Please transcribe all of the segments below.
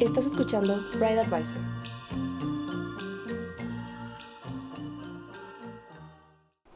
Estás escuchando Bride Advisor.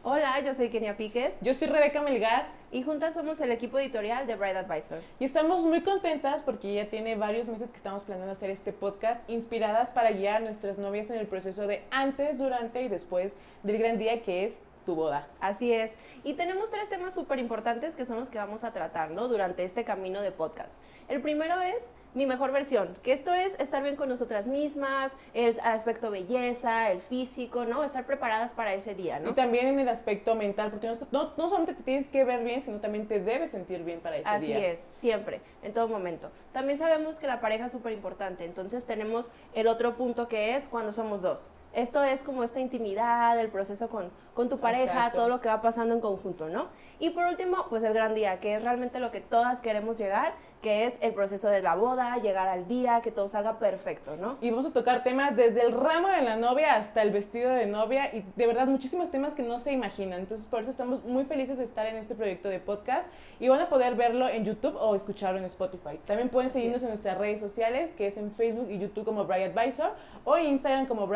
Hola, yo soy Kenia Piquet Yo soy Rebeca Melgar y juntas somos el equipo editorial de Bride Advisor. y estamos muy contentas porque ya tiene varios meses que estamos planeando hacer este podcast inspiradas para guiar a nuestras novias en el proceso de antes, durante y después del gran día que es tu boda. Así es. Y tenemos tres temas súper importantes que son los que vamos a tratar ¿no? durante este camino de podcast. El primero es mi mejor versión, que esto es estar bien con nosotras mismas, el aspecto belleza, el físico, ¿no? Estar preparadas para ese día, ¿no? Y también en el aspecto mental, porque no, no, no solamente te tienes que ver bien, sino también te debes sentir bien para ese Así día. es, siempre, en todo momento. También sabemos que la pareja es súper importante, entonces tenemos el otro punto que es cuando somos dos. Esto es como esta intimidad, el proceso con, con tu pareja, Exacto. todo lo que va pasando en conjunto, ¿no? Y por último, pues el gran día, que es realmente lo que todas queremos llegar, que es el proceso de la boda, llegar al día, que todo salga perfecto, ¿no? Y vamos a tocar temas desde el ramo de la novia hasta el vestido de novia y de verdad muchísimos temas que no se imaginan. Entonces por eso estamos muy felices de estar en este proyecto de podcast y van a poder verlo en YouTube o escucharlo en Spotify. También pueden seguirnos en nuestras redes sociales que es en Facebook y YouTube como Bri Advisor o en Instagram como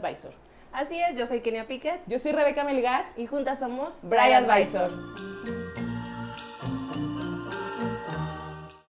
Bri.advisor. Así es, yo soy Kenia Piquet Yo soy Rebeca Melgar. y juntas somos Bri Advisor.